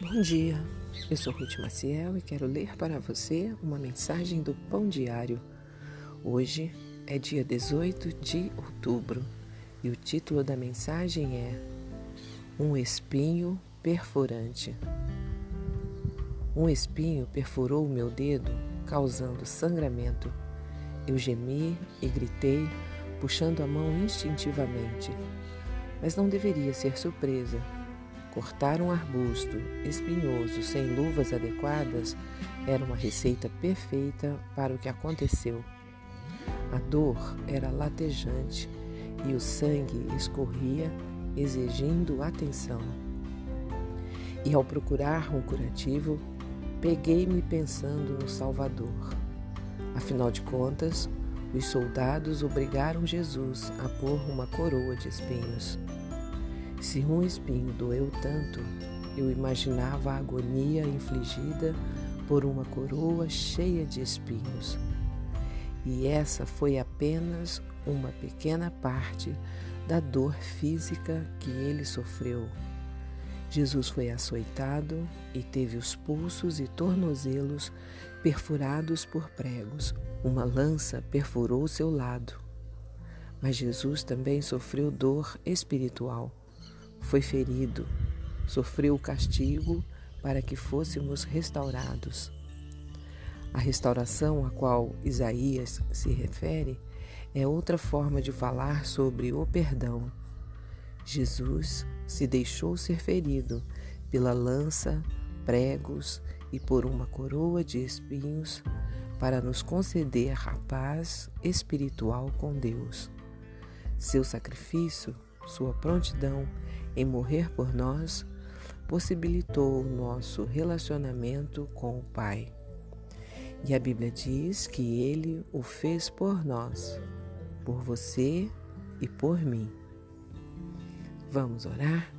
Bom dia, eu sou Ruth Maciel e quero ler para você uma mensagem do Pão Diário. Hoje é dia 18 de outubro e o título da mensagem é Um espinho perfurante. Um espinho perfurou o meu dedo, causando sangramento. Eu gemi e gritei, puxando a mão instintivamente. Mas não deveria ser surpresa Cortar um arbusto espinhoso sem luvas adequadas era uma receita perfeita para o que aconteceu. A dor era latejante e o sangue escorria, exigindo atenção. E ao procurar um curativo, peguei-me pensando no Salvador. Afinal de contas, os soldados obrigaram Jesus a pôr uma coroa de espinhos. Se um espinho doeu tanto, eu imaginava a agonia infligida por uma coroa cheia de espinhos. E essa foi apenas uma pequena parte da dor física que ele sofreu. Jesus foi açoitado e teve os pulsos e tornozelos perfurados por pregos. Uma lança perfurou seu lado. Mas Jesus também sofreu dor espiritual foi ferido, sofreu o castigo para que fôssemos restaurados. A restauração a qual Isaías se refere é outra forma de falar sobre o perdão. Jesus se deixou ser ferido pela lança, pregos e por uma coroa de espinhos para nos conceder a paz espiritual com Deus. Seu sacrifício sua prontidão em morrer por nós possibilitou o nosso relacionamento com o Pai. E a Bíblia diz que ele o fez por nós, por você e por mim. Vamos orar?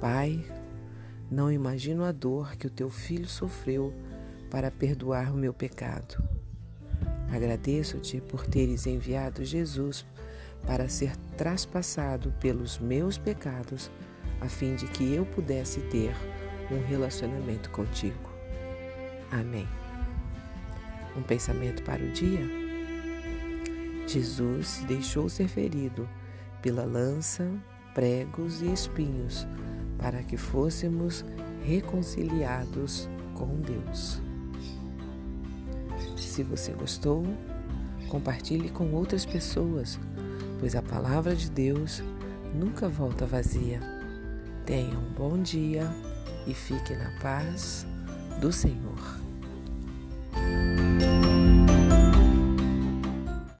Pai, não imagino a dor que o teu filho sofreu para perdoar o meu pecado. Agradeço-te por teres enviado Jesus para ser traspassado pelos meus pecados, a fim de que eu pudesse ter um relacionamento contigo. Amém. Um pensamento para o dia? Jesus deixou ser ferido pela lança, pregos e espinhos para que fôssemos reconciliados com Deus. Se você gostou, compartilhe com outras pessoas pois a palavra de Deus nunca volta vazia. Tenha um bom dia e fique na paz do Senhor.